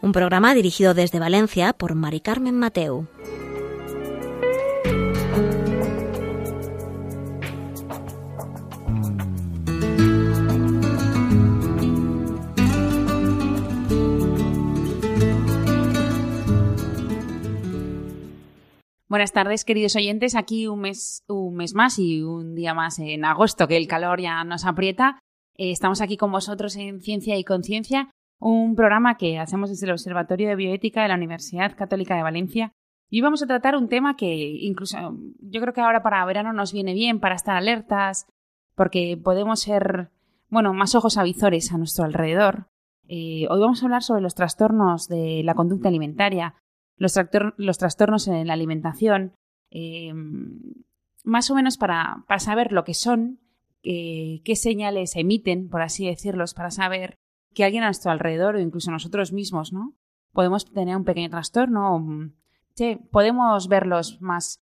Un programa dirigido desde Valencia por Mari Carmen Mateu. Buenas tardes, queridos oyentes. Aquí un mes, un mes más y un día más en agosto, que el calor ya nos aprieta. Eh, estamos aquí con vosotros en Ciencia y Conciencia, un programa que hacemos desde el Observatorio de Bioética de la Universidad Católica de Valencia. Y vamos a tratar un tema que incluso yo creo que ahora para verano nos viene bien para estar alertas, porque podemos ser, bueno, más ojos avizores a nuestro alrededor. Eh, hoy vamos a hablar sobre los trastornos de la conducta alimentaria, los, trastornos en la alimentación, eh, más o menos para, para, saber lo que son, eh, qué señales emiten, por así decirlos, para saber que alguien a nuestro alrededor o incluso nosotros mismos, ¿no? Podemos tener un pequeño trastorno, o, podemos verlos más,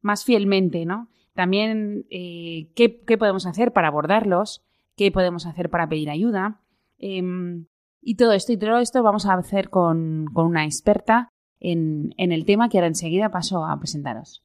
más fielmente, ¿no? También eh, ¿qué, ¿qué, podemos hacer para abordarlos, qué podemos hacer para pedir ayuda. Em, y todo esto, y todo esto vamos a hacer con, con una experta en, en el tema que ahora enseguida paso a presentaros.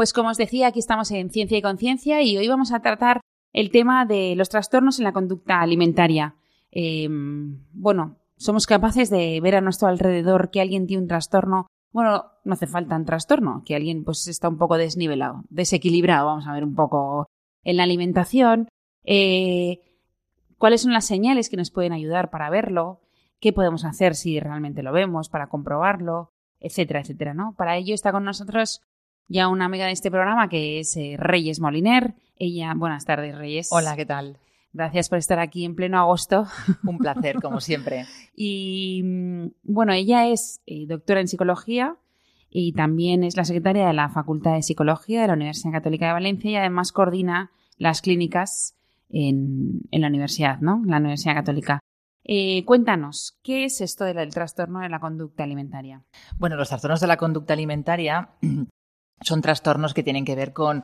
Pues como os decía, aquí estamos en Ciencia y Conciencia y hoy vamos a tratar el tema de los trastornos en la conducta alimentaria. Em, bueno, somos capaces de ver a nuestro alrededor que alguien tiene un trastorno. Bueno, no hace falta un trastorno, que alguien pues está un poco desnivelado, desequilibrado, vamos a ver un poco en la alimentación. Eh, ¿Cuáles son las señales que nos pueden ayudar para verlo? ¿Qué podemos hacer si realmente lo vemos para comprobarlo? Etcétera, etcétera, ¿no? Para ello está con nosotros ya una amiga de este programa que es eh, Reyes Moliner. Ella, buenas tardes, Reyes. Hola, ¿qué tal? Gracias por estar aquí en pleno agosto. Un placer, como siempre. y mm, bueno, ella es eh, doctora en psicología y también es la secretaria de la Facultad de Psicología de la Universidad Católica de Valencia y además coordina las clínicas en, la universidad, ¿no? La Universidad Católica. Eh, cuéntanos, ¿qué es esto del trastorno de la conducta alimentaria? Bueno, los trastornos de la conducta alimentaria son trastornos que tienen que ver con,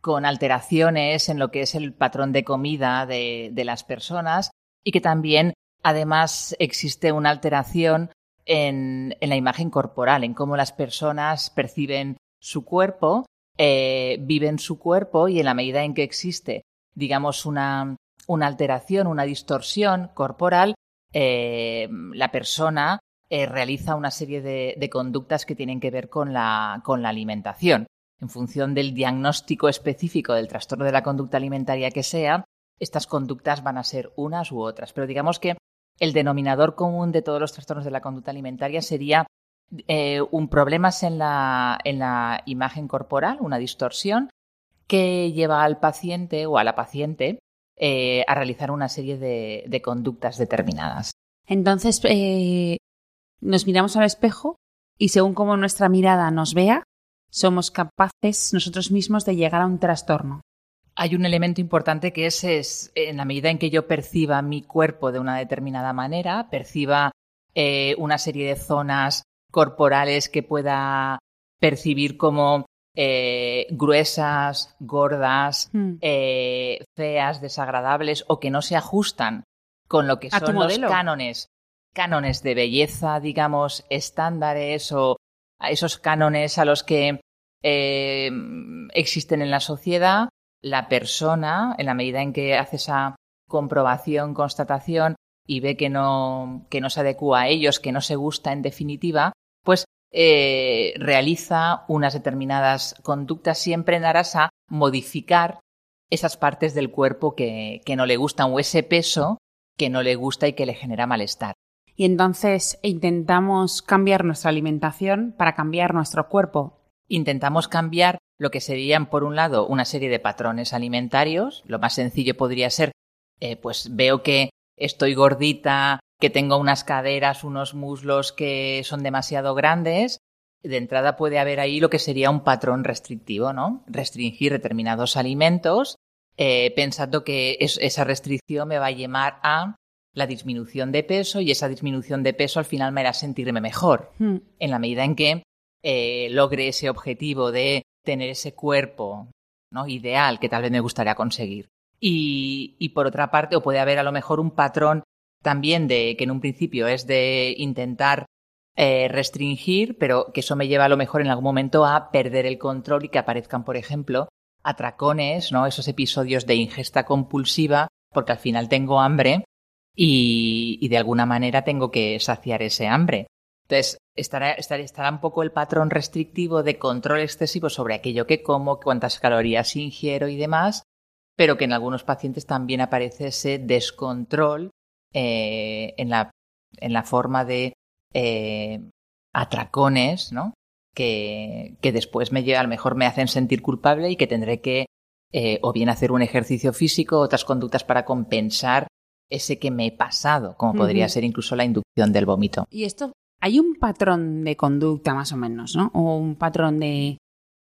con alteraciones en lo que es el patrón de comida de, de, las personas y que también, además, existe una alteración en, en, la imagen corporal, en cómo las personas perciben su cuerpo, eh, viven su cuerpo y en la medida en que existe, digamos, una, una alteración, una distorsión corporal, eh, la persona eh, realiza una serie de, conductas que tienen que ver con la, con la alimentación. En función del diagnóstico específico del trastorno de la conducta alimentaria que sea, estas conductas van a ser unas u otras. Pero digamos que el denominador común de todos los trastornos de la conducta alimentaria sería eh, un problemas en la, en la imagen corporal, una distorsión, que lleva al paciente o a la paciente eh, a realizar una serie de, conductas determinadas. Entonces, nos miramos al espejo y según cómo nuestra mirada nos vea, somos capaces nosotros mismos de llegar a un trastorno. Hay un elemento importante que es, es en la medida en que yo perciba mi cuerpo de una determinada manera, perciba eh, una serie de zonas corporales que pueda percibir como eh, gruesas, gordas, Hmm. eh, feas, desagradables o que no se ajustan con lo que son los cánones, cánones de belleza, digamos, estándares o a esos cánones a los que eh, existen en la sociedad, la persona, en la medida en que hace esa comprobación, constatación y ve que no, que no se adecua a ellos, que no se gusta en definitiva, pues eh, realiza unas determinadas conductas siempre en aras a modificar esas partes del cuerpo que, que no le gustan o ese peso que no le gusta y que le genera malestar. Y entonces intentamos cambiar nuestra alimentación para cambiar nuestro cuerpo. Intentamos cambiar lo que serían, por un lado, una serie de patrones alimentarios. Lo más sencillo podría ser, eh, pues veo que estoy gordita, que tengo unas caderas, unos muslos que son demasiado grandes. De entrada puede haber ahí lo que sería un patrón restrictivo, ¿no? Restringir determinados alimentos, eh, pensando que es- esa restricción me va a llevar a la disminución de peso y esa disminución de peso al final me hará sentirme mejor Hmm. en la medida en que eh, logre ese objetivo de tener ese cuerpo ¿no? ideal que tal vez me gustaría conseguir. Y, y por otra parte, o puede haber a lo mejor un patrón también de que en un principio es de intentar eh, restringir, pero que eso me lleva a lo mejor en algún momento a perder el control y que aparezcan, por ejemplo, atracones, ¿no? Esos episodios de ingesta compulsiva, porque al final tengo hambre y, de alguna manera tengo que saciar ese hambre. Entonces, estará, estará, estará un poco el patrón restrictivo de control excesivo sobre aquello que como, cuántas calorías ingiero y demás, pero que en algunos pacientes también aparece ese descontrol eh, en, la, en la forma de eh, atracones, ¿no? Que, que después me lleva, a lo mejor me hacen sentir culpable y que tendré que eh, o bien hacer un ejercicio físico, otras conductas para compensar ese que me he pasado, como podría ser incluso la inducción del vómito. Y esto, hay un patrón de conducta más o menos, ¿no? O un patrón de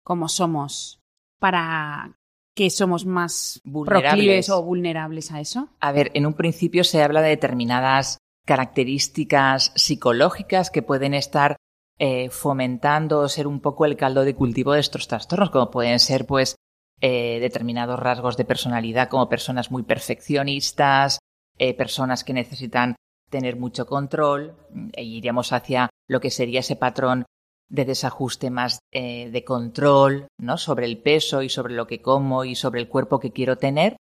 cómo somos para que somos más Vulnerables. proclives o vulnerables a eso. A ver, en un principio se habla de determinadas características psicológicas que pueden estar eh, fomentando o ser un poco el caldo de cultivo de estos trastornos, como pueden ser, pues, eh, determinados rasgos de personalidad, como personas muy perfeccionistas, eh, personas que necesitan tener mucho control, e iríamos hacia lo que sería ese patrón de desajuste más eh, de control, ¿no? Sobre el peso y sobre lo que como y sobre el cuerpo que quiero tener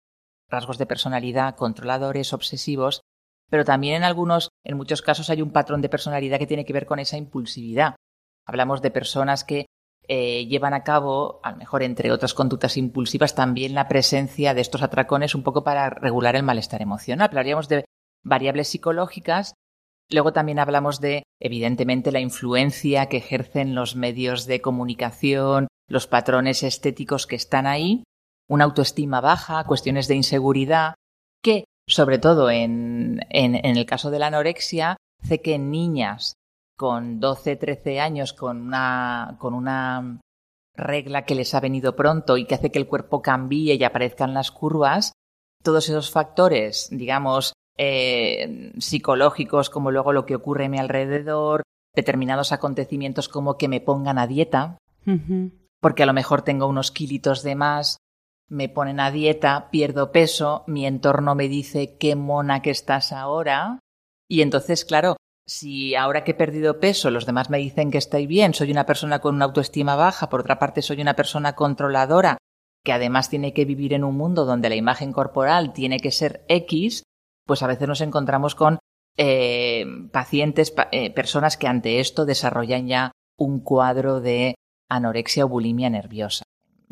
rasgos de personalidad controladores, obsesivos, pero también en algunos, en muchos casos hay un patrón de personalidad que tiene que ver con esa impulsividad. Hablamos de personas que eh, llevan a cabo, a lo mejor entre otras conductas impulsivas, también la presencia de estos atracones un poco para regular el malestar emocional. Hablaríamos de variables psicológicas. Luego también hablamos de, evidentemente, la influencia que ejercen los medios de comunicación, los patrones estéticos que están ahí, una autoestima baja, cuestiones de inseguridad, que, sobre todo en, el caso de la anorexia, hace que niñas con 12, 13 años, con una, con una regla que les ha venido pronto y que hace que el cuerpo cambie y aparezcan las curvas, todos esos factores, digamos, eh, psicológicos, como luego lo que ocurre a mi alrededor, determinados acontecimientos como que me pongan a dieta, porque a lo mejor tengo unos kilitos de más, me ponen a dieta, pierdo peso, mi entorno me dice qué mona que estás ahora, y entonces, claro, si ahora que he perdido peso los demás me dicen que estoy bien, soy una persona con una autoestima baja, por otra parte soy una persona controladora, que además tiene que vivir en un mundo donde la imagen corporal tiene que ser X, pues a veces nos encontramos con eh, pacientes, pa- eh, personas que ante esto desarrollan ya un cuadro de anorexia o bulimia nerviosa.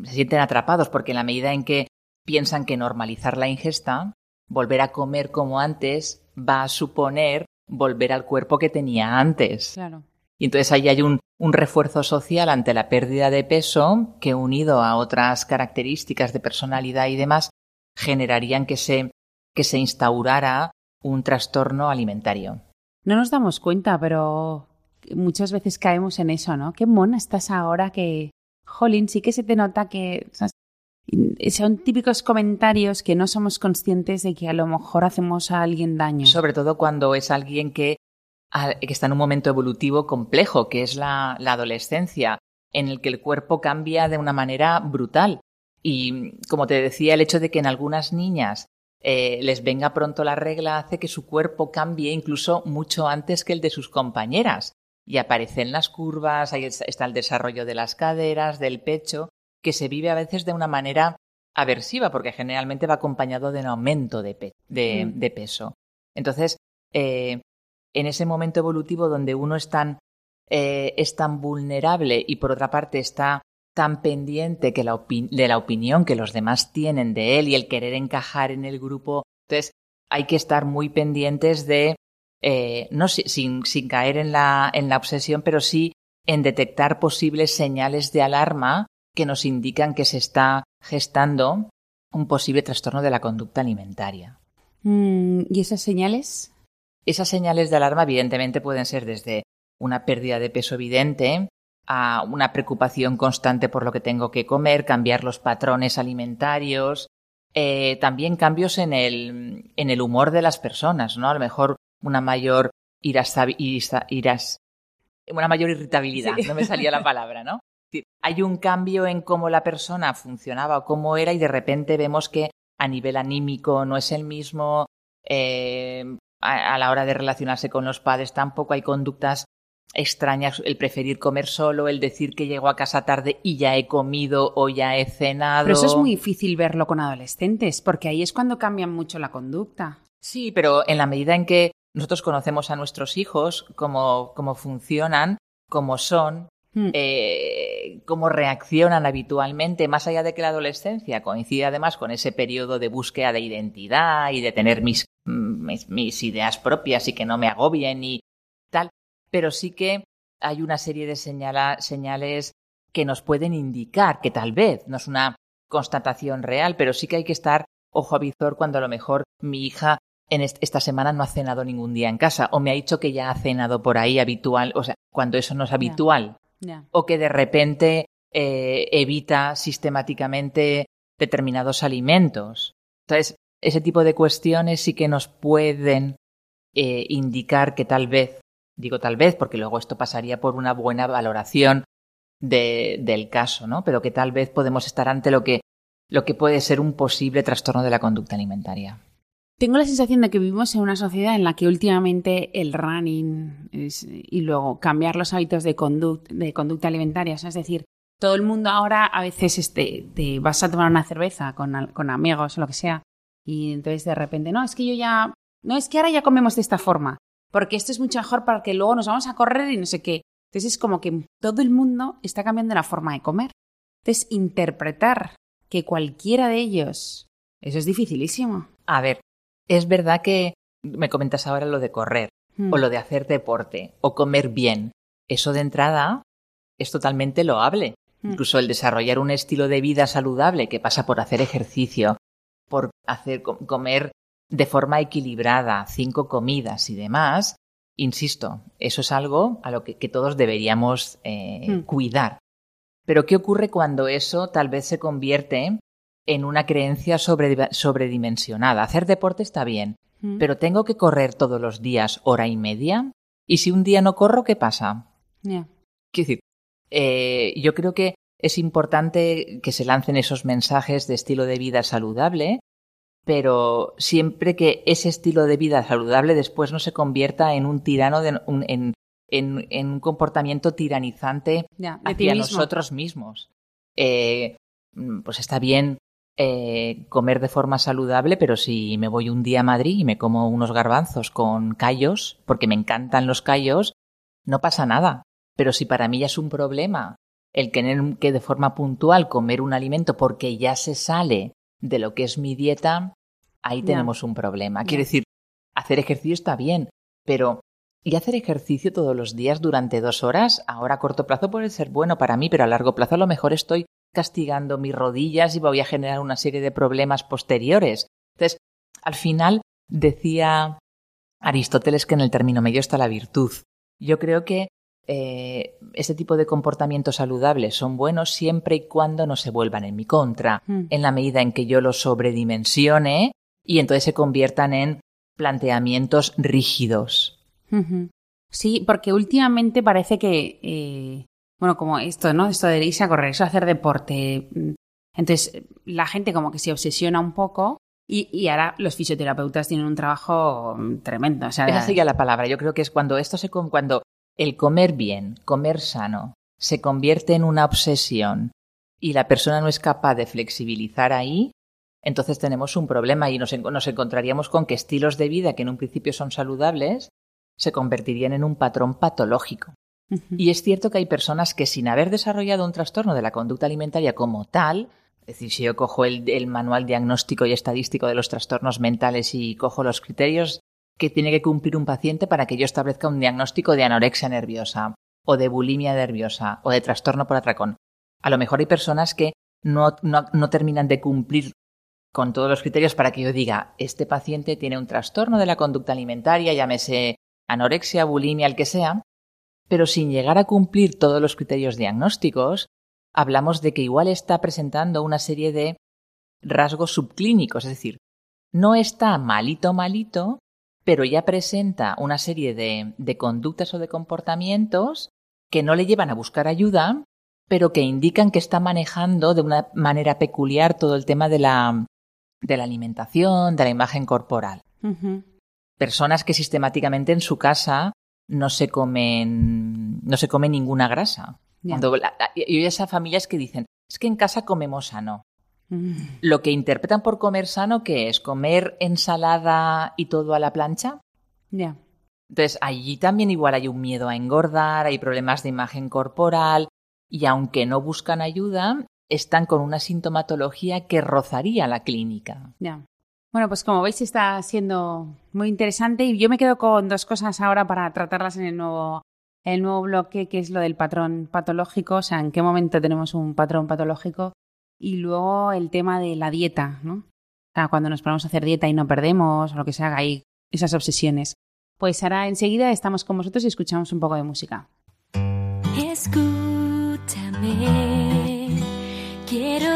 Se sienten atrapados porque en la medida en que piensan que normalizar la ingesta, volver a comer como antes, va a suponer volver al cuerpo que tenía antes. Claro. Y entonces ahí hay un, un refuerzo social ante la pérdida de peso que unido a otras características de personalidad y demás generarían que se, que se instaurara un trastorno alimentario. No nos damos cuenta, pero muchas veces caemos en eso, ¿no? Qué mona estás ahora que... jolín, sí que se te nota que son típicos comentarios que no somos conscientes de que a lo mejor hacemos a alguien daño. Sobre todo cuando es alguien que, que está en un momento evolutivo complejo, que es la, la adolescencia, en el que el cuerpo cambia de una manera brutal. Y como te decía, el hecho de que en algunas niñas eh, les venga pronto la regla hace que su cuerpo cambie incluso mucho antes que el de sus compañeras. Y aparecen las curvas, ahí está el desarrollo de las caderas, del pecho, que se vive a veces de una manera aversiva, porque generalmente va acompañado de un aumento de, mm. peso. Entonces, eh, en ese momento evolutivo donde uno es tan, eh, es tan vulnerable y por otra parte está tan pendiente que de la opinión que los demás tienen de él y el querer encajar en el grupo. Entonces, hay que estar muy pendientes de, eh, no sin, sin caer en la, en la obsesión, pero sí en detectar posibles señales de alarma que nos indican que se está gestando un posible trastorno de la conducta alimentaria. Mm, ¿Y esas señales? Esas señales de alarma evidentemente pueden ser desde una pérdida de peso evidente, a una preocupación constante por lo que tengo que comer, cambiar los patrones alimentarios, eh, también cambios en el, en el humor de las personas, ¿no? A lo mejor una mayor iras, una mayor irritabilidad, no me salía la palabra, ¿no? Hay un cambio en cómo la persona funcionaba o cómo era y de repente vemos que a nivel anímico no es el mismo, eh, a, la hora de relacionarse con los padres tampoco hay conductas extrañas el preferir comer solo, el decir que llego a casa tarde y ya he comido o ya he cenado. Pero eso es muy difícil verlo con adolescentes, porque ahí es cuando cambian mucho la conducta. Sí, pero en la medida en que nosotros conocemos a nuestros hijos, cómo, cómo funcionan, cómo son, hmm. eh, cómo reaccionan habitualmente, más allá de que la adolescencia coincide además con ese periodo de búsqueda de identidad y de tener mis, mis, mis ideas propias y que no me agobien y tal, pero sí que hay una serie de señales que nos pueden indicar que tal vez no es una constatación real, pero sí que hay que estar ojo a visor cuando a lo mejor mi hija en esta semana no ha cenado ningún día en casa o me ha dicho que ya ha cenado por ahí habitual, o sea, cuando eso no es habitual o que de repente eh, evita sistemáticamente determinados alimentos. Entonces, ese tipo de cuestiones sí que nos pueden eh, indicar que tal vez Digo tal vez porque luego esto pasaría por una buena valoración de, del caso, ¿no? Pero que tal vez podemos estar ante lo que, lo que puede ser un posible trastorno de la conducta alimentaria. Tengo la sensación de que vivimos en una sociedad en la que últimamente el running y luego cambiar los hábitos de, conducta alimentaria, es decir, todo el mundo ahora a veces te vas a tomar una cerveza con, con amigos o lo que sea y entonces de repente, no, es que yo ya, no, es que ahora ya comemos de esta forma porque esto es mucho mejor para que luego nos vamos a correr y no sé qué. Entonces es como que todo el mundo está cambiando la forma de comer. Entonces, interpretar que cualquiera de ellos, eso es dificilísimo. A ver, es verdad que me comentas ahora lo de correr, o hmm. lo de hacer deporte, o comer bien. Eso de entrada es totalmente loable. Hmm. Incluso el desarrollar un estilo de vida saludable que pasa por hacer ejercicio, por hacer comer de forma equilibrada, cinco comidas y demás, insisto, eso es algo a lo que, todos deberíamos eh, hmm. cuidar. Pero ¿qué ocurre cuando eso tal vez se convierte en una creencia sobredimensionada? Hacer deporte está bien, hmm. pero tengo que correr todos los días hora y media. ¿Y si un día no corro, qué pasa? Quiero decir, eh, yo creo que es importante que se lancen esos mensajes de estilo de vida saludable, pero siempre que ese estilo de vida saludable después no se convierta en un tirano, de, en, un comportamiento tiranizante hacia nosotros mismos. Eh, pues está bien eh, comer de forma saludable, pero si me voy un día a Madrid y me como unos garbanzos con callos, porque me encantan los callos, no pasa nada. Pero si para mí ya es un problema el tener que de forma puntual comer un alimento porque ya se sale de lo que es mi dieta, ahí tenemos un problema. Quiero decir, hacer ejercicio está bien, pero ¿y hacer ejercicio todos los días durante dos horas? Ahora a corto plazo puede ser bueno para mí, pero a largo plazo a lo mejor estoy castigando mis rodillas y voy a generar una serie de problemas posteriores. Entonces, al final decía Aristóteles que en el término medio está la virtud. Yo creo que eh, este tipo de comportamientos saludables son buenos siempre y cuando no se vuelvan en mi contra, Mm. en la medida en que yo los sobredimensione y entonces se conviertan en planteamientos rígidos. Sí, porque últimamente parece que, eh, bueno, como esto, ¿no? Esto de irse a correr, eso de hacer deporte. mm, Entonces, la gente como que se obsesiona un poco y, y ahora los fisioterapeutas tienen un trabajo mm, tremendo. O sea, Esa sería la palabra. Yo creo que es cuando esto se cuando el comer bien, comer sano, se convierte en una obsesión y la persona no es capaz de flexibilizar ahí, entonces tenemos un problema y nos, nos encontraríamos con que estilos de vida que en un principio son saludables se convertirían en un patrón patológico. Y es cierto que hay personas que sin haber desarrollado un trastorno de la conducta alimentaria como tal, es decir, si yo cojo el, el manual diagnóstico y estadístico de los trastornos mentales y cojo los criterios que tiene que cumplir un paciente para que yo establezca un diagnóstico de anorexia nerviosa o de bulimia nerviosa o de trastorno por atracón. A lo mejor hay personas que no, no, no terminan de cumplir con todos los criterios para que yo diga, este paciente tiene un trastorno de la conducta alimentaria, llámese anorexia, bulimia, el que sea, pero sin llegar a cumplir todos los criterios diagnósticos, hablamos de que igual está presentando una serie de rasgos subclínicos, es decir, no está malito, malito, pero ya presenta una serie de, de conductas o de comportamientos que no le llevan a buscar ayuda, pero que indican que está manejando de una manera peculiar todo el tema de la, de la alimentación, de la imagen corporal. Personas que sistemáticamente en su casa no se comen, no se come ninguna grasa. Ya. Cuando la- la- y hay esas familias que dicen, es que en casa comemos sano. Mm. Lo que interpretan por comer sano, ¿qué es? ¿Comer ensalada y todo a la plancha? Ya. Entonces, allí también igual hay un miedo a engordar, hay problemas de imagen corporal, y aunque no buscan ayuda, están con una sintomatología que rozaría la clínica. Ya. Bueno, pues como veis está siendo muy interesante y yo me quedo con dos cosas ahora para tratarlas en el nuevo, el nuevo bloque, que es lo del patrón patológico, o sea, en qué momento tenemos un patrón patológico y luego el tema de la dieta, ¿no? O sea, cuando nos ponemos a hacer dieta y no perdemos o lo que sea, hay esas obsesiones. Pues ahora enseguida estamos con vosotros y escuchamos un poco de música. Escúchame, quiero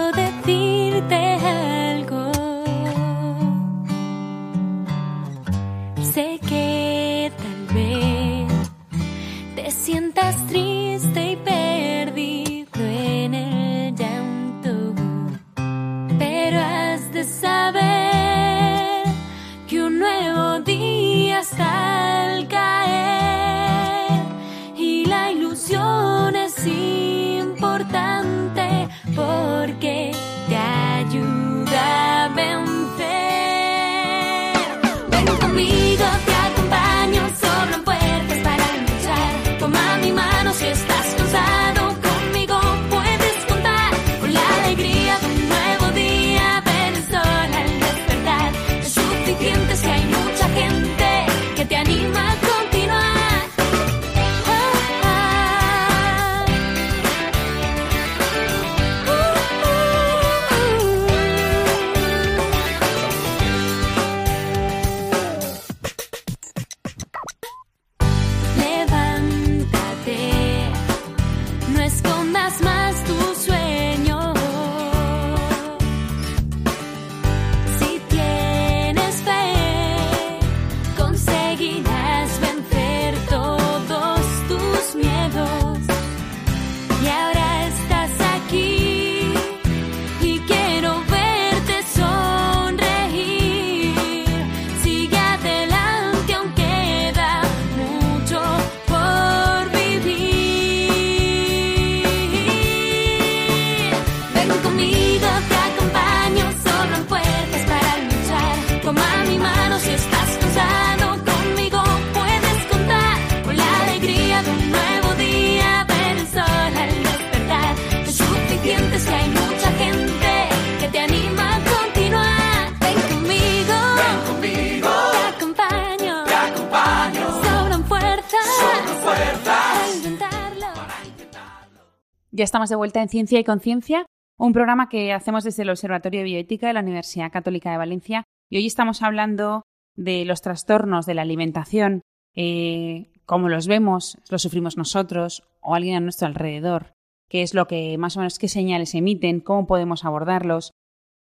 estamos de vuelta en Ciencia y Conciencia, un programa que hacemos desde el Observatorio de Bioética de la Universidad Católica de Valencia. Y hoy estamos hablando de los trastornos de la alimentación, eh, cómo los vemos, los sufrimos nosotros o alguien a nuestro alrededor, qué es lo que más o menos qué señales emiten, cómo podemos abordarlos,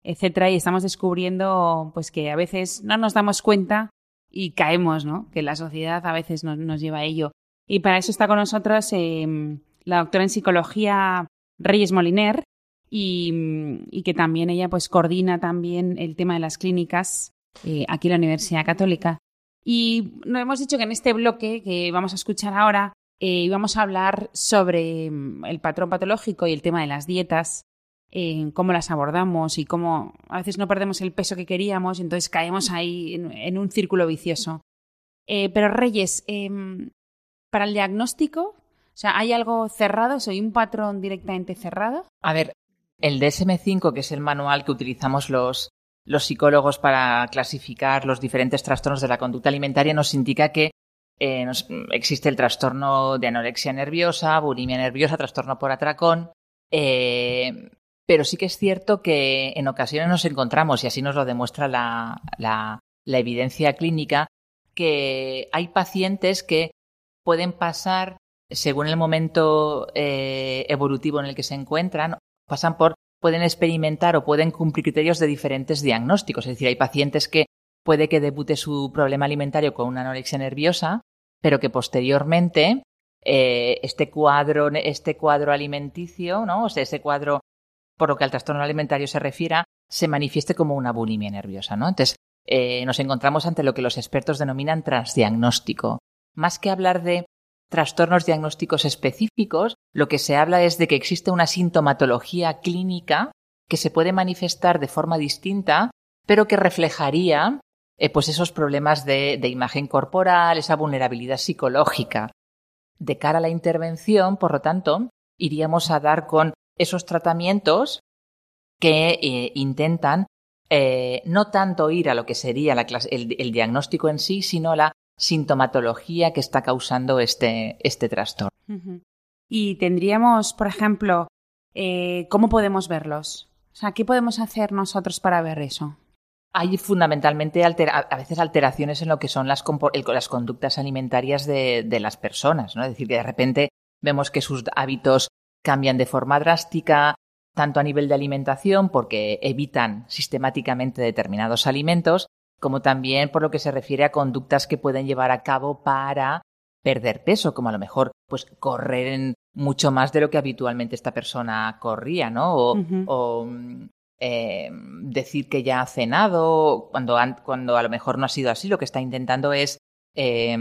etcétera, y estamos descubriendo pues que a veces no nos damos cuenta y caemos, ¿no? Que la sociedad a veces nos, lleva a ello. Y para eso está con nosotros eh, la doctora en psicología Reyes Moliner y, que también ella pues coordina también el tema de las clínicas eh, aquí en la Universidad Católica. Y nos hemos dicho que en este bloque que vamos a escuchar ahora eh, vamos a hablar sobre mm, el patrón patológico y el tema de las dietas, cómo las abordamos y cómo a veces no perdemos el peso que queríamos y entonces caemos ahí en, en un círculo vicioso. Eh, pero Reyes, em, para el diagnóstico, o sea, ¿hay algo cerrado? ¿Soy un patrón directamente cerrado? A ver, el DSM5, que es el manual que utilizamos los, los psicólogos para clasificar los diferentes trastornos de la conducta alimentaria, nos indica que eh, existe el trastorno de anorexia nerviosa, bulimia nerviosa, trastorno por atracón. Eh, pero sí que es cierto que en ocasiones nos encontramos, y así nos lo demuestra la, la, la evidencia clínica, que hay pacientes que pueden pasar, según el momento eh, evolutivo en el que se encuentran, pasan por, pueden experimentar o pueden cumplir criterios de diferentes diagnósticos. Es decir, hay pacientes que puede que debute su problema alimentario con una anorexia nerviosa, pero que posteriormente eh, este cuadro, este cuadro alimenticio, ¿no? O sea, ese cuadro por lo que al trastorno alimentario se refiera, se manifieste como una bulimia nerviosa, ¿no? Entonces, eh, nos encontramos ante lo que los expertos denominan transdiagnóstico. Más que hablar de trastornos diagnósticos específicos, lo que se habla es de que existe una sintomatología clínica que se puede manifestar de forma distinta, pero que reflejaría eh, pues esos problemas de, de imagen corporal, esa vulnerabilidad psicológica. De cara a la intervención, por lo tanto, iríamos a dar con esos tratamientos que eh, intentan eh, no tanto ir a lo que sería la clase, el, el, diagnóstico en sí, sino la sintomatología que está causando este, este trastorno. Uh -huh. Y tendríamos, por ejemplo, eh, ¿cómo podemos verlos? O sea, ¿qué podemos hacer nosotros para ver eso? Hay fundamentalmente a veces alteraciones en lo que son las, las conductas alimentarias de, de, las personas, ¿no? Es decir, que de repente vemos que sus hábitos cambian de forma drástica, tanto a nivel de alimentación, porque evitan sistemáticamente determinados alimentos, como también por lo que se refiere a conductas que pueden llevar a cabo para perder peso, como a lo mejor pues correr en mucho más de lo que habitualmente esta persona corría, ¿no? O, uh -huh. o eh, decir que ya ha cenado, cuando, cuando a lo mejor no ha sido así, lo que está intentando es, eh,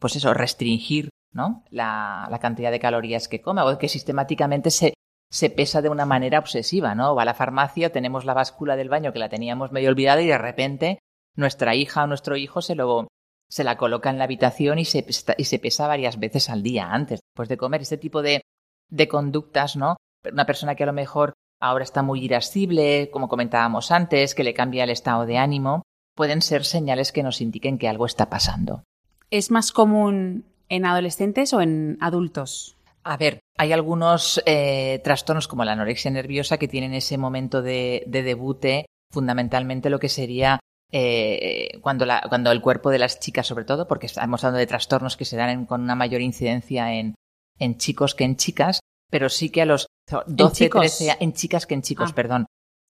pues eso, restringir ¿no? La, la, cantidad de calorías que come, o que sistemáticamente se, se pesa de una manera obsesiva, ¿no? Va a la farmacia, tenemos la báscula del baño que la teníamos medio olvidada y de repente nuestra hija o nuestro hijo se lo se la coloca en la habitación y se, y se pesa varias veces al día antes, después de comer. Este tipo de, de conductas, ¿no? Una persona que a lo mejor ahora está muy irascible, como comentábamos antes, que le cambia el estado de ánimo, pueden ser señales que nos indiquen que algo está pasando. ¿Es más común en adolescentes o en adultos? A ver, hay algunos eh, trastornos como la anorexia nerviosa que tienen ese momento de, de debute, fundamentalmente lo que sería eh, cuando, la, cuando, el cuerpo de las chicas, sobre todo, porque estamos hablando de trastornos que se dan en, con una mayor incidencia en, en, chicos que en chicas, pero sí que a los 12, ¿En 13 en chicas que en chicos, ah. perdón.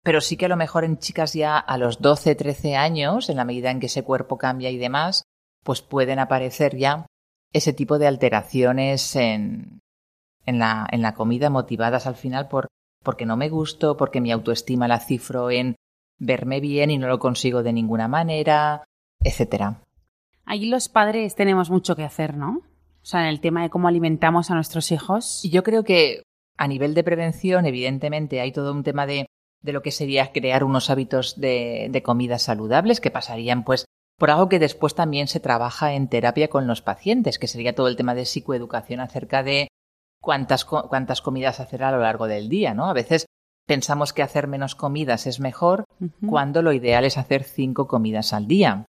Pero sí que a lo mejor en chicas ya a los 12, 13 años, en la medida en que ese cuerpo cambia y demás, pues pueden aparecer ya ese tipo de alteraciones en, en, la, en la comida motivadas al final por porque no me gusto, porque mi autoestima la cifro en verme bien y no lo consigo de ninguna manera, etcétera. Ahí los padres tenemos mucho que hacer, ¿no? O sea, en el tema de cómo alimentamos a nuestros hijos. Y yo creo que a nivel de prevención, evidentemente, hay todo un tema de, de lo que sería crear unos hábitos de, de comidas saludables que pasarían, pues, por algo que después también se trabaja en terapia con los pacientes, que sería todo el tema de psicoeducación acerca de cuántas, cuántas comidas hacer a lo largo del día, ¿no? A veces pensamos que hacer menos comidas es mejor uh -huh. cuando lo ideal es hacer cinco comidas al día,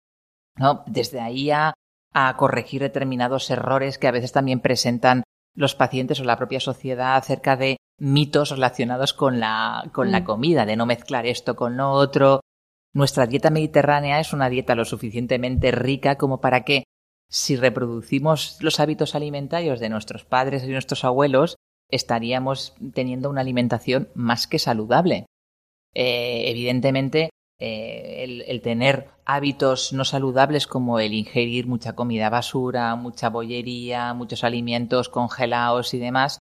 ¿no? Desde ahí a, a corregir determinados errores que a veces también presentan los pacientes o la propia sociedad acerca de mitos relacionados con la, con mm. la comida, de no mezclar esto con lo otro. Nuestra dieta mediterránea es una dieta lo suficientemente rica como para que si reproducimos los hábitos alimentarios de nuestros padres y nuestros abuelos, estaríamos teniendo una alimentación más que saludable. Eh, evidentemente, eh, el, el, tener hábitos no saludables como el ingerir mucha comida basura, mucha bollería, muchos alimentos congelados y demás,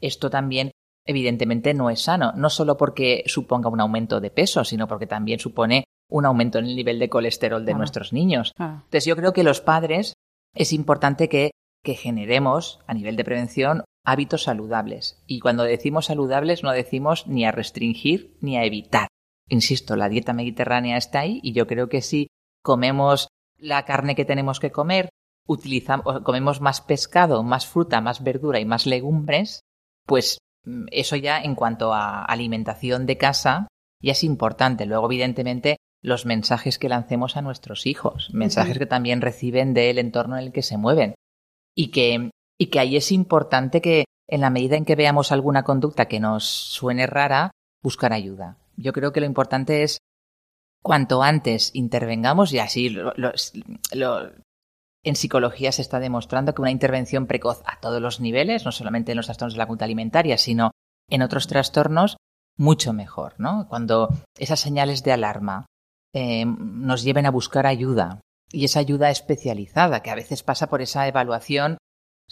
esto también evidentemente no es sano, no solo porque suponga un aumento de peso, sino porque también supone un aumento en el nivel de colesterol de Ah. nuestros niños. Ah. Entonces yo creo que los padres es importante que, que generemos a nivel de prevención hábitos saludables. Y cuando decimos saludables no decimos ni a restringir ni a evitar. Insisto, la dieta mediterránea está ahí y yo creo que si comemos la carne que tenemos que comer, utilizamos, comemos más pescado, más fruta, más verdura y más legumbres, pues mm, eso ya en cuanto a alimentación de casa ya es importante. Luego, evidentemente, los mensajes que lancemos a nuestros hijos, mensajes que también reciben del entorno en el que se mueven. Y que, y que ahí es importante que en la medida en que veamos alguna conducta que nos suene rara, buscar ayuda. Yo creo que lo importante es cuanto antes intervengamos y así lo- en psicología se está demostrando que una intervención precoz a todos los niveles, no solamente en los trastornos de la conducta alimentaria, sino en otros trastornos, mucho mejor, ¿no? Cuando esas señales de alarma eh, nos lleven a buscar ayuda y esa ayuda especializada, que a veces pasa por esa evaluación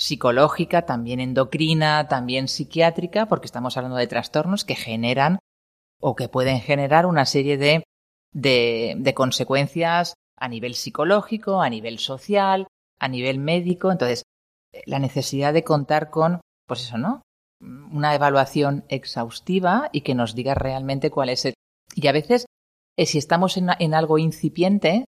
psicológica, también endocrina, también psiquiátrica, porque estamos hablando de trastornos que generan o que pueden generar una serie de, de, de consecuencias a nivel psicológico, a nivel social, a nivel médico. Entonces, eh, la necesidad de contar con, pues eso, ¿no? Una evaluación exhaustiva y que nos diga realmente cuál es el. Y a veces, eh, si estamos en, en algo incipiente,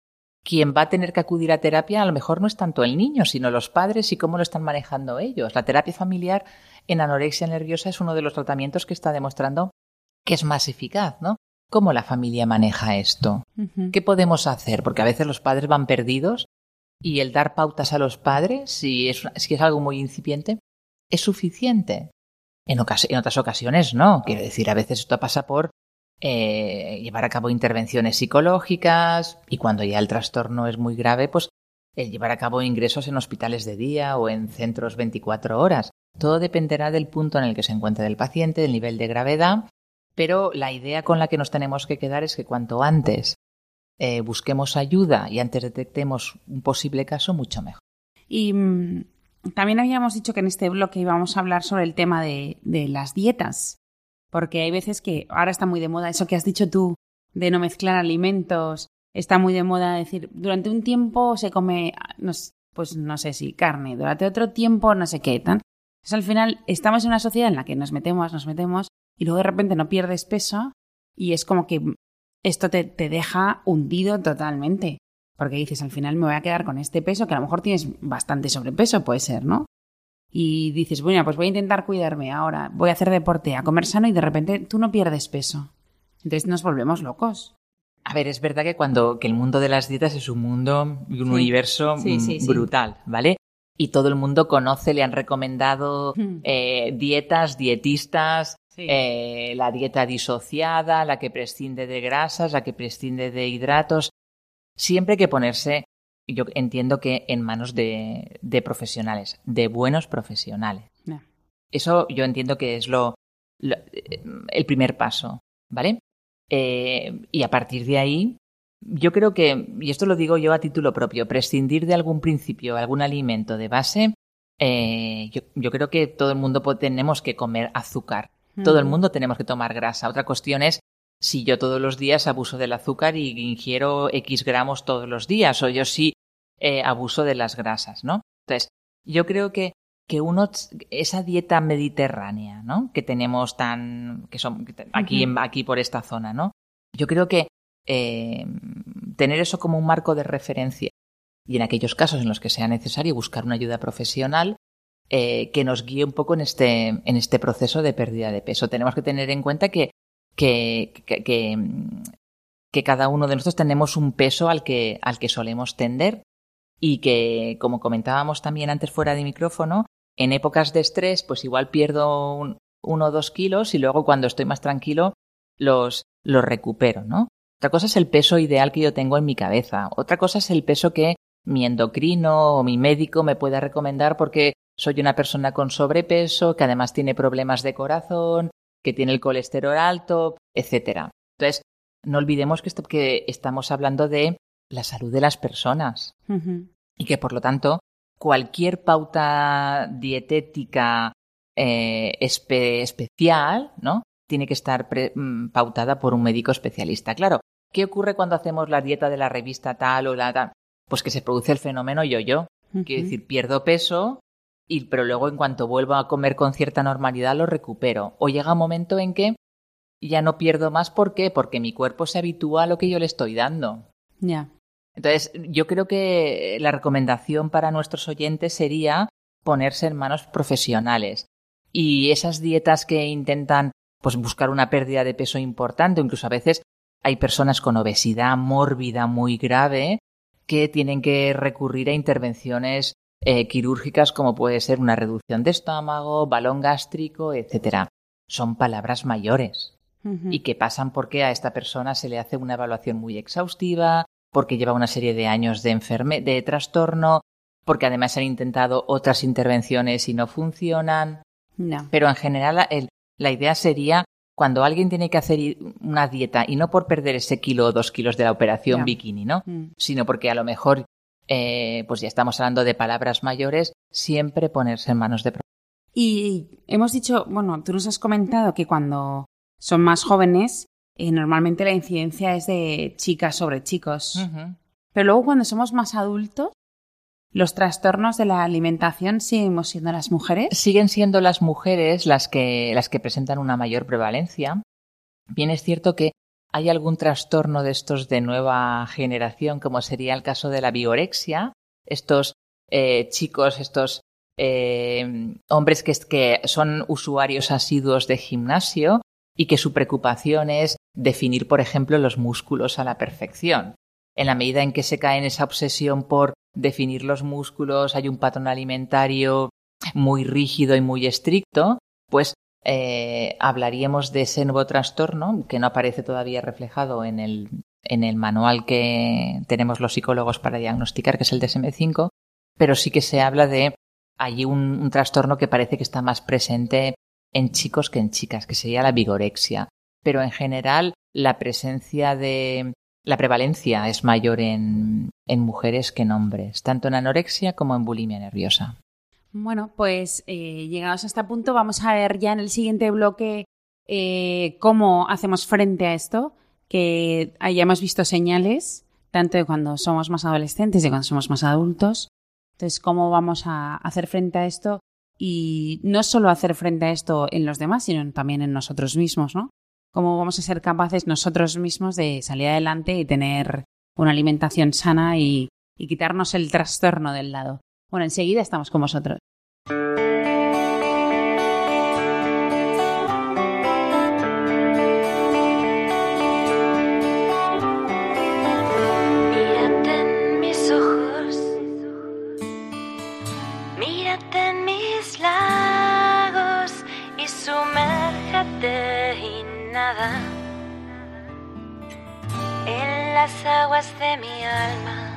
quien va a tener que acudir a terapia a lo mejor no es tanto el niño, sino los padres y cómo lo están manejando ellos. La terapia familiar en anorexia nerviosa es uno de los tratamientos que está demostrando que es más eficaz, ¿no? ¿Cómo la familia maneja esto? ¿Qué podemos hacer? Porque a veces los padres van perdidos y el dar pautas a los padres, si es, si es algo muy incipiente, es suficiente. En otras ocasiones no. Quiero decir, a veces esto pasa por eh, llevar a cabo intervenciones psicológicas y cuando ya el trastorno es muy grave, pues llevar a cabo ingresos en hospitales de día o en centros 24 horas. Todo dependerá del punto en el que se encuentre el paciente, del nivel de gravedad, pero la idea con la que nos tenemos que quedar es que cuanto antes eh, busquemos ayuda y antes detectemos un posible caso, mucho mejor. Y mm, también habíamos dicho que en este bloque íbamos a hablar sobre el tema de las dietas, porque hay veces que ahora está muy de moda eso que has dicho tú, de no mezclar alimentos, está muy de moda decir, durante un tiempo se come, pues no sé si carne, durante otro tiempo no sé qué, tan. Entonces, al final estamos en una sociedad en la que nos metemos, nos metemos, y luego de repente no pierdes peso, y es como que esto te, te deja hundido totalmente. Porque dices, al final me voy a quedar con este peso, que a lo mejor tienes bastante sobrepeso, puede ser, ¿no? Y dices, bueno, pues voy a intentar cuidarme ahora, voy a hacer deporte, a comer sano y de repente tú no pierdes peso. Entonces nos volvemos locos. A ver, es verdad que cuando que el mundo de las dietas es un mundo y un Sí. universo Sí, mm, sí, brutal, ¿vale? Y todo el mundo conoce, le han recomendado Hmm. eh, dietas, dietistas, eh, la dieta disociada, la que prescinde de grasas, la que prescinde de hidratos. Siempre hay que ponerse, yo entiendo que en manos de, de profesionales, de buenos profesionales. Eso yo entiendo que es lo, lo- eh, el primer paso, ¿vale? Eh, y a partir de ahí, yo creo que, y esto lo digo yo a título propio, prescindir de algún principio, algún alimento de base, eh, yo, yo creo que todo el mundo tenemos que comer azúcar, todo el mundo tenemos que tomar grasa. Otra cuestión es si yo todos los días abuso del azúcar y ingiero X gramos todos los días, o yo sí eh, abuso de las grasas, ¿no? Entonces, yo creo que, que uno, esa dieta mediterránea, ¿no? Que tenemos tan, que son, aquí, aquí por esta zona, ¿no? Yo creo que eh, tener eso como un marco de referencia y en aquellos casos en los que sea necesario buscar una ayuda profesional eh, que nos guíe un poco en este, en este proceso de pérdida de peso. Tenemos que tener en cuenta que, que, que, que, cada uno de nosotros tenemos un peso al que, al que solemos tender y que, como comentábamos también antes fuera de micrófono, en épocas de estrés, pues igual pierdo un- uno o dos kilos y luego cuando estoy más tranquilo los, los recupero, ¿no? Otra cosa es el peso ideal que yo tengo en mi cabeza. Otra cosa es el peso que mi endocrino o mi médico me pueda recomendar porque soy una persona con sobrepeso, que además tiene problemas de corazón, que tiene el colesterol alto, etcétera. Entonces, no olvidemos que, esto, que estamos hablando de la salud de las personas y que por lo tanto cualquier pauta dietética eh, espe- especial, ¿no? Tiene que estar pre- mm, pautada por un médico especialista. Claro, ¿qué ocurre cuando hacemos la dieta de la revista tal o la tal? Pues que se produce el fenómeno yo-yo. Quiero decir, pierdo peso, y, pero luego en cuanto vuelvo a comer con cierta normalidad lo recupero. O llega un momento en que ya no pierdo más. ¿Por qué? Porque mi cuerpo se habitúa a lo que yo le estoy dando. Ya. Entonces, yo creo que la recomendación para nuestros oyentes sería ponerse en manos profesionales. Y esas dietas que intentan pues buscar una pérdida de peso importante, o incluso a veces hay personas con obesidad mórbida muy grave que tienen que recurrir a intervenciones eh, quirúrgicas como puede ser una reducción de estómago, balón gástrico, etcétera. Son palabras mayores y que pasan porque a esta persona se le hace una evaluación muy exhaustiva, porque lleva una serie de años de enferme de trastorno, porque además han intentado otras intervenciones y no funcionan. Ya. Pero en general el- la idea sería cuando alguien tiene que hacer una dieta y no por perder ese kilo o dos kilos de la operación bikini, ¿no? Mm. Sino porque a lo mejor, eh, pues ya estamos hablando de palabras mayores, siempre ponerse en manos de Y hemos dicho, bueno, tú nos has comentado que cuando son más jóvenes, eh, normalmente la incidencia es de chicas sobre chicos. Pero luego cuando somos más adultos, los trastornos de la alimentación seguimos siendo las mujeres. siguen siendo las mujeres las que, las que presentan una mayor prevalencia. Bien es cierto que hay algún trastorno de estos de nueva generación, como sería el caso de la vigorexia. Estos eh, chicos, estos eh, hombres que, que son usuarios asiduos de gimnasio y que su preocupación es definir, por ejemplo, los músculos a la perfección. En la medida en que se cae en esa obsesión por definir los músculos, hay un patrón alimentario muy rígido y muy estricto, pues eh, hablaríamos de ese nuevo trastorno que no aparece todavía reflejado en el, en el manual que tenemos los psicólogos para diagnosticar, que es el DSM5, pero sí que se habla de allí un, trastorno que parece que está más presente en chicos que en chicas, que sería la vigorexia. Pero en general la presencia de la prevalencia es mayor en, en mujeres que en hombres, tanto en anorexia como en bulimia nerviosa. Bueno, pues eh, llegados a este punto, vamos a ver ya en el siguiente bloque eh, cómo hacemos frente a esto, que ya hemos visto señales, tanto de cuando somos más adolescentes y de cuando somos más adultos. Entonces, cómo vamos a hacer frente a esto y no solo hacer frente a esto en los demás, sino también en nosotros mismos, ¿no? Cómo vamos a ser capaces nosotros mismos de salir adelante y tener una alimentación sana y quitarnos el trastorno del lado. Bueno, enseguida estamos con vosotros. Mírate en mis ojos, mírate en mis lagos y sumérgete y nada en las aguas de mi alma.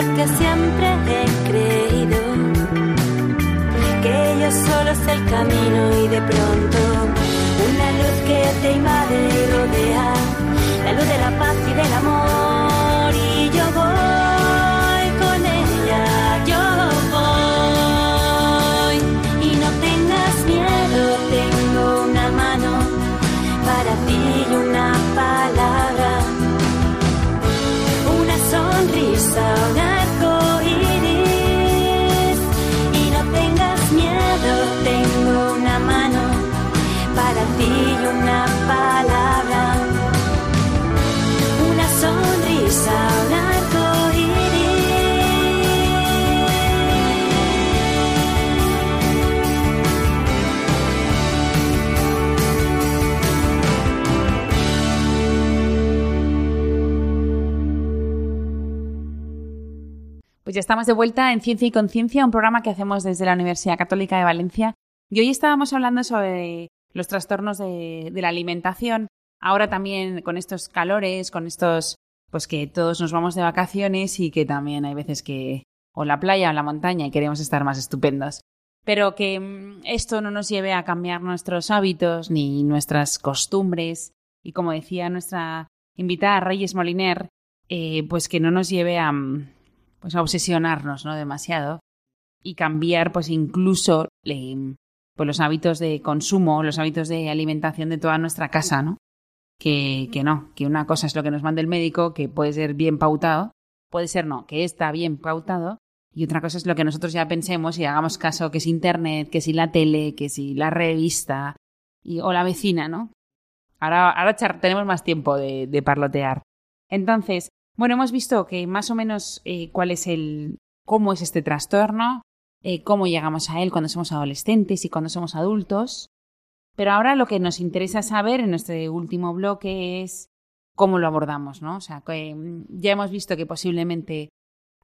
Porque siempre he creído que yo solo sé el camino y de pronto una luz que te invade y rodea, la luz de la paz y del amor Pues ya estamos de vuelta en Ciencia y Conciencia, un programa que hacemos desde la Universidad Católica de Valencia. Y hoy estábamos hablando sobre los trastornos de, la alimentación. Ahora también con estos calores, con estos, pues que todos nos vamos de vacaciones y que también hay veces que o la playa o la montaña y queremos estar más estupendos. Pero que mm, esto no nos lleve a cambiar nuestros hábitos ni nuestras costumbres. Y como decía nuestra invitada Reyes Moliner, eh, pues que no nos lleve a, mm, pues obsesionarnos ¿no? demasiado y cambiar pues incluso pues los hábitos de consumo, los hábitos de alimentación de toda nuestra casa, ¿no? Que, que no, que una cosa es lo que nos manda el médico, que puede ser bien pautado, puede ser no, que está bien pautado, y otra cosa es lo que nosotros ya pensemos y hagamos caso, que es internet, que si la tele, que si la revista, y, o la vecina, ¿no? Ahora, ahora tenemos más tiempo de parlotear. Entonces, bueno, hemos visto que más o menos eh, cuál es el, cómo es este trastorno, eh, cómo llegamos a él cuando somos adolescentes y cuando somos adultos. Pero ahora lo que nos interesa saber en este último bloque es cómo lo abordamos, ¿no? O sea, que mm, ya hemos visto que posiblemente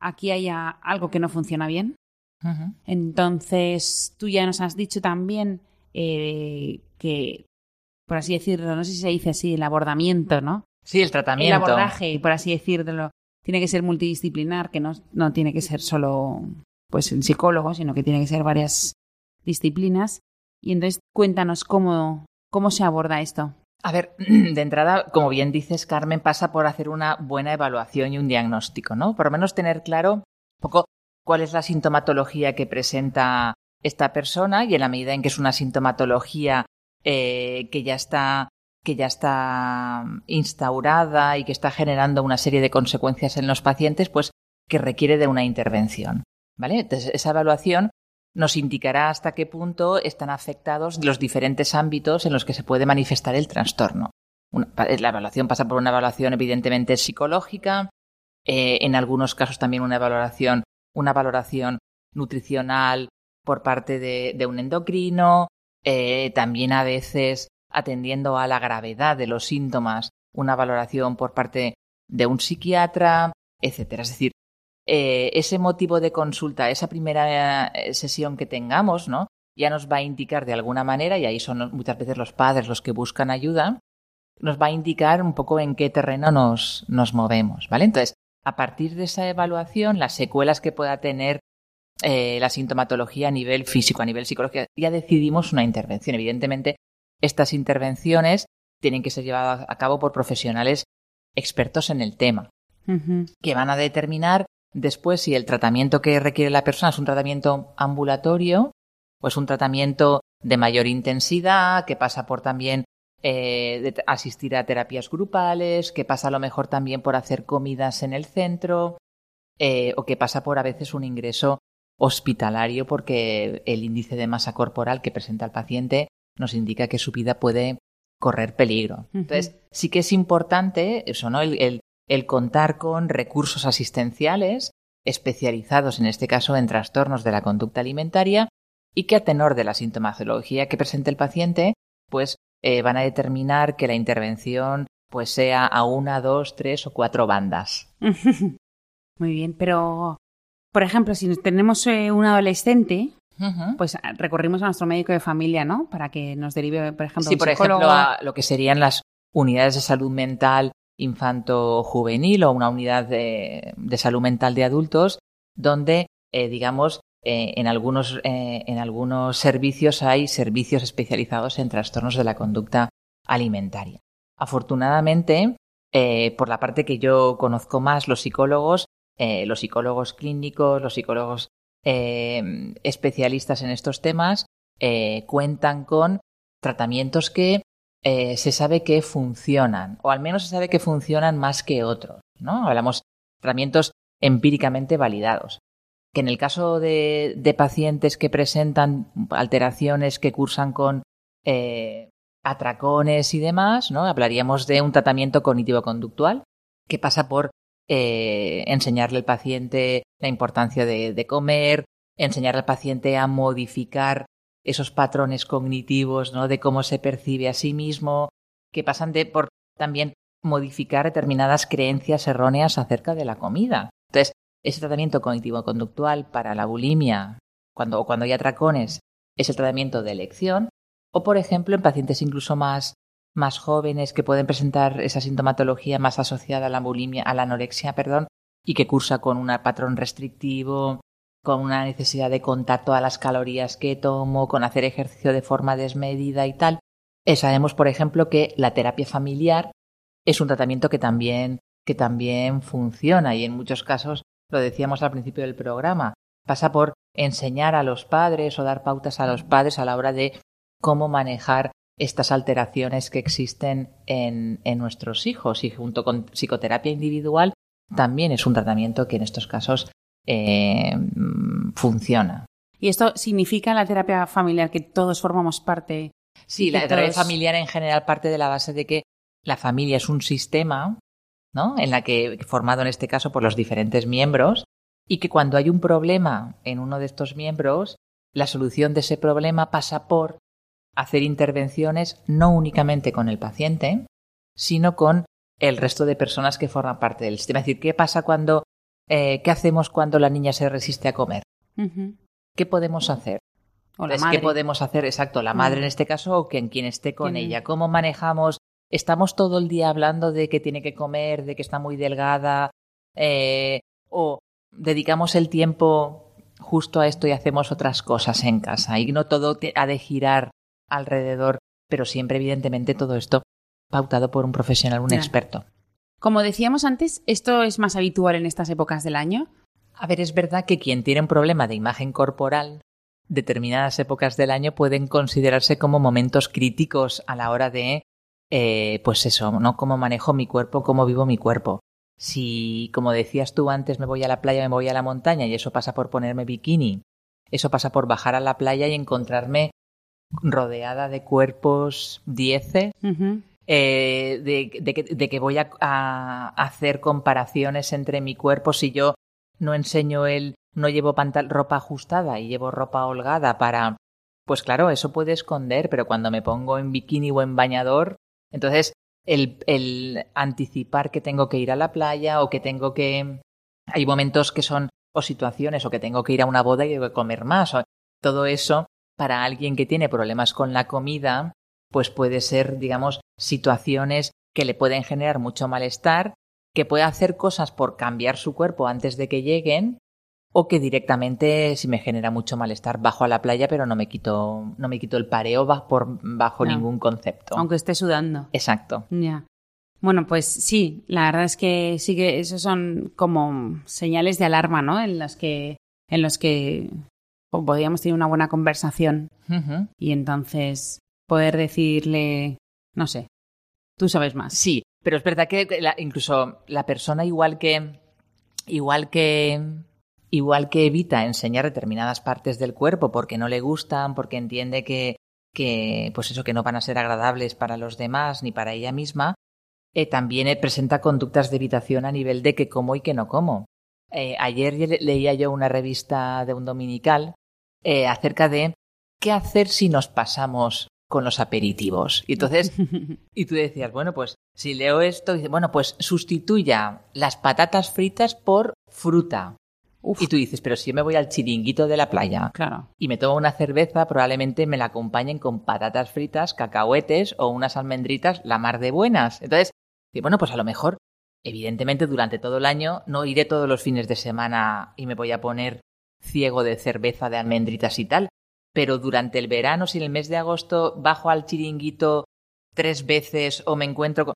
aquí haya algo que no funciona bien. Entonces, tú ya nos has dicho también eh, que, por así decirlo, no sé si se dice así, el abordamiento, ¿no? Sí, el El tratamiento. abordaje, por así decirlo, tiene que ser multidisciplinar, que no, no tiene que ser solo pues el psicólogo, sino que tiene que ser varias disciplinas. Y entonces cuéntanos cómo, cómo se aborda esto. A ver, de entrada, como bien dices, Carmen, pasa por hacer una buena evaluación y un diagnóstico, ¿no? Por lo menos tener claro un poco cuál es la sintomatología que presenta esta persona y en la medida en que es una sintomatología eh, que ya está que ya está instaurada y que está generando una serie de consecuencias en los pacientes, pues que requiere de una intervención. ¿Vale? Entonces, esa evaluación nos indicará hasta qué punto están afectados los diferentes ámbitos en los que se puede manifestar el trastorno. La evaluación pasa por una evaluación evidentemente psicológica, eh, en algunos casos también una valoración, una valoración nutricional por parte de, de un endocrino, eh, también a veces atendiendo a la gravedad de los síntomas, una valoración por parte de un psiquiatra, etcétera. Es decir, eh, ese motivo de consulta, esa primera eh, sesión que tengamos, ¿no? Ya nos va a indicar de alguna manera, y ahí son muchas veces los padres los que buscan ayuda, nos va a indicar un poco en qué terreno nos, nos movemos, ¿vale? Entonces, a partir de esa evaluación, las secuelas que pueda tener eh, la sintomatología a nivel físico, a nivel psicológico, ya decidimos una intervención. Evidentemente, estas intervenciones tienen que ser llevadas a cabo por profesionales expertos en el tema que van a determinar después si el tratamiento que requiere la persona es un tratamiento ambulatorio o es un tratamiento de mayor intensidad, que pasa por también eh, de- asistir a terapias grupales, que pasa a lo mejor también por hacer comidas en el centro, eh, o que pasa por a veces un ingreso hospitalario porque el índice de masa corporal que presenta el paciente nos indica que su vida puede correr peligro. Entonces, sí que es importante eso, ¿no? El, el- el contar con recursos asistenciales especializados, en este caso, en trastornos de la conducta alimentaria y que a tenor de la sintomatología que presente el paciente, pues eh, van a determinar que la intervención pues sea a una, dos, tres o cuatro bandas. Muy bien, pero por ejemplo, si tenemos eh, un adolescente, Pues ah, recurrimos a nuestro médico de familia, ¿no? Para que nos derive, por ejemplo, Sí, un por ejemplo, a lo que serían las unidades de salud mental infanto-juvenil o una unidad de, de, salud mental de adultos donde, eh, digamos, eh, en, algunos, eh, en algunos servicios hay servicios especializados en trastornos de la conducta alimentaria. Afortunadamente, por la parte que yo conozco más, los psicólogos, los psicólogos clínicos, los psicólogos especialistas en estos temas, cuentan con tratamientos que se sabe que funcionan, o al menos se sabe que funcionan más que otros. ¿no? Hablamos de tratamientos empíricamente validados. Que en el caso de, pacientes que presentan alteraciones que cursan con eh, atracones y demás, ¿no? Hablaríamos de un tratamiento cognitivo-conductual que pasa por eh, enseñarle al paciente la importancia de, comer, enseñarle al paciente a modificar esos patrones cognitivos, ¿no? De cómo se percibe a sí mismo, que pasan de por también modificar determinadas creencias erróneas acerca de la comida. Entonces, ese tratamiento cognitivo-conductual para la bulimia, cuando, cuando hay atracones, es el tratamiento de elección. O, por ejemplo, en pacientes incluso más, más jóvenes que pueden presentar esa sintomatología más asociada a la bulimia, a la anorexia, perdón, y que cursa con un patrón restrictivo, con una necesidad de contar todas las calorías que tomo, con hacer ejercicio de forma desmedida y tal. Eh, sabemos, por ejemplo, que la terapia familiar es un tratamiento que también que también funciona y en muchos casos, lo decíamos al principio del programa, pasa por enseñar a los padres o dar pautas a los padres a la hora de cómo manejar estas alteraciones que existen en, en nuestros hijos y junto con psicoterapia individual también es un tratamiento que en estos casos eh, funciona. ¿Y esto significa la terapia familiar que todos formamos parte? Sí, la terapia familiar en general parte de la base de que la familia es un sistema en la que, formado en este caso por los diferentes miembros, y que cuando hay un problema en uno de estos miembros, la solución de ese problema pasa por hacer intervenciones no únicamente con el paciente, sino con el resto de personas que forman parte del sistema. Es decir, ¿qué pasa cuando, eh, qué hacemos cuando la niña se resiste a comer? ¿Qué podemos hacer? O la ¿Qué podemos hacer? Exacto, la madre en este caso o quien, quien esté con ella. ¿Cómo manejamos estamos todo el día hablando de que tiene que comer, de que está muy delgada, eh, o dedicamos el tiempo justo a esto y hacemos otras cosas en casa. Y no todo ha de girar alrededor, pero siempre, evidentemente, todo esto pautado por un profesional, un experto. Como decíamos antes, ¿esto es más habitual en estas épocas del año? A ver, es verdad que quien tiene un problema de imagen corporal, determinadas épocas del año pueden considerarse como momentos críticos a la hora de eh, pues eso, ¿no? Cómo manejo mi cuerpo, cómo vivo mi cuerpo. Si, como decías tú antes, me voy a la playa, me voy a la montaña y eso pasa por ponerme bikini, eso pasa por bajar a la playa y encontrarme rodeada de cuerpos dieces, eh, de, que, voy a, hacer comparaciones entre mi cuerpo si yo no enseño el, no llevo ropa ajustada y llevo ropa holgada para, pues claro, eso puede esconder, pero cuando me pongo en bikini o en bañador, entonces, el, anticipar que tengo que ir a la playa o que tengo que... Hay momentos que son o situaciones o que tengo que ir a una boda y comer más. O, todo eso, para alguien que tiene problemas con la comida, pues puede ser, digamos, situaciones que le pueden generar mucho malestar, que puede hacer cosas por cambiar su cuerpo antes de que lleguen o que directamente si me genera mucho malestar bajo a la playa pero no me quito no me quito el pareo por bajo ningún concepto. Aunque esté sudando. Exacto. Ya. Bueno pues sí la verdad es que sí que esos son como señales de alarma no en las que en los que podríamos tener una buena conversación y entonces poder decirle no sé tú sabes más sí pero es verdad que incluso la persona igual que igual que igual que evita enseñar determinadas partes del cuerpo porque no le gustan, porque entiende que, que pues eso, que no van a ser agradables para los demás ni para ella misma, eh, también presenta conductas de evitación a nivel de que como y que no como. Eh, ayer leía yo una revista de un dominical eh, acerca de qué hacer si nos pasamos con los aperitivos. Y entonces, y tú decías, bueno, pues si leo esto, dice, bueno, pues sustituya las patatas fritas por fruta Uf, Y tú dices, pero si yo me voy al chiringuito de la playa claro. y me tomo una cerveza, probablemente me la acompañen con patatas fritas, cacahuetes o unas almendritas la mar de buenas. Entonces, bueno, pues a lo mejor, evidentemente durante todo el año no iré todos los fines de semana y me voy a poner ciego de cerveza, de almendritas y tal, pero durante el verano, si en el mes de agosto bajo al chiringuito tres veces o me encuentro con...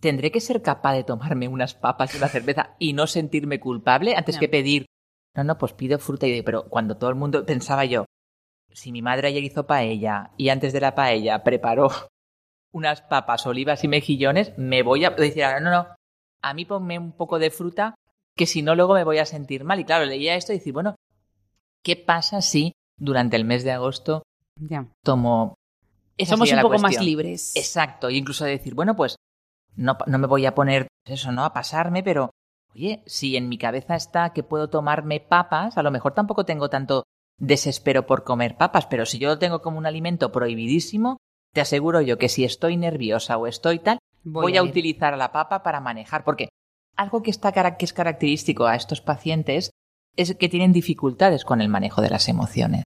¿Tendré que ser capaz de tomarme unas papas y una cerveza y no sentirme culpable antes No. que pedir, no, no, pues pido fruta y pero cuando todo el mundo pensaba yo, si mi madre ayer hizo paella y antes de la paella preparó unas papas, olivas y mejillones, me voy a decir, ahora, no, no, a mí ponme un poco de fruta que si no luego me voy a sentir mal. Y claro, leía esto y decir, bueno, ¿qué pasa si durante el mes de agosto Ya. tomo... Esa Somos un poco más libres. Exacto, y incluso decir, bueno, pues no, no me voy a poner pues eso, ¿no? A pasarme, pero oye, si en mi cabeza está que puedo tomarme papas, a lo mejor tampoco tengo tanto desespero por comer papas, pero si yo lo tengo como un alimento prohibidísimo, te aseguro yo que si estoy nerviosa o estoy tal, voy, a ir. utilizar la papa para manejar, porque algo que, está, cara- que es característico a estos pacientes es que tienen dificultades con el manejo de las emociones.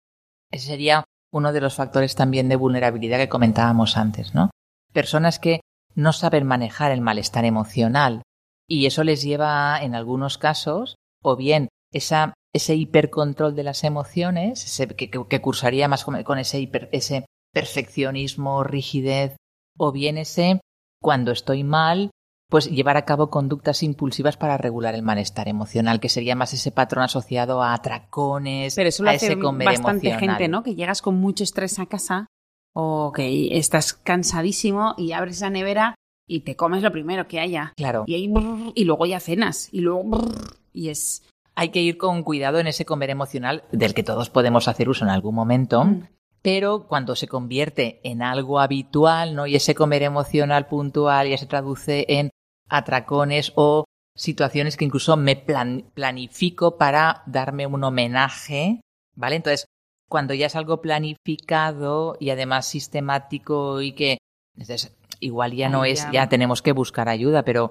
Ese sería uno de los factores también de vulnerabilidad que comentábamos antes, ¿no? Personas que no saben manejar el malestar emocional y eso les lleva en algunos casos o bien esa, ese hipercontrol de las emociones, que, que- cursaría más con, ese, ese perfeccionismo, rigidez, o bien ese, cuando estoy mal, pues llevar a cabo conductas impulsivas para regular el malestar emocional, que sería más ese patrón asociado a atracones, Pero eso lo a hace ese comer bastante emocional. gente, ¿no? Que llegas con mucho estrés a casa o que estás cansadísimo y abres la nevera y te comes lo primero que haya. Claro. Y, ahí, brrr, y luego ya cenas. Y luego... brrr, y es... Hay que ir con cuidado en ese comer emocional del que todos podemos hacer uso en algún momento, Mm. pero cuando se convierte en algo habitual, ¿no? Y ese comer emocional puntual ya se traduce en atracones o situaciones que incluso me plan- planifico para darme un homenaje, ¿vale? Entonces, cuando ya es algo planificado y además sistemático y que entonces, igual ya no es, ya- ya tenemos que buscar ayuda, pero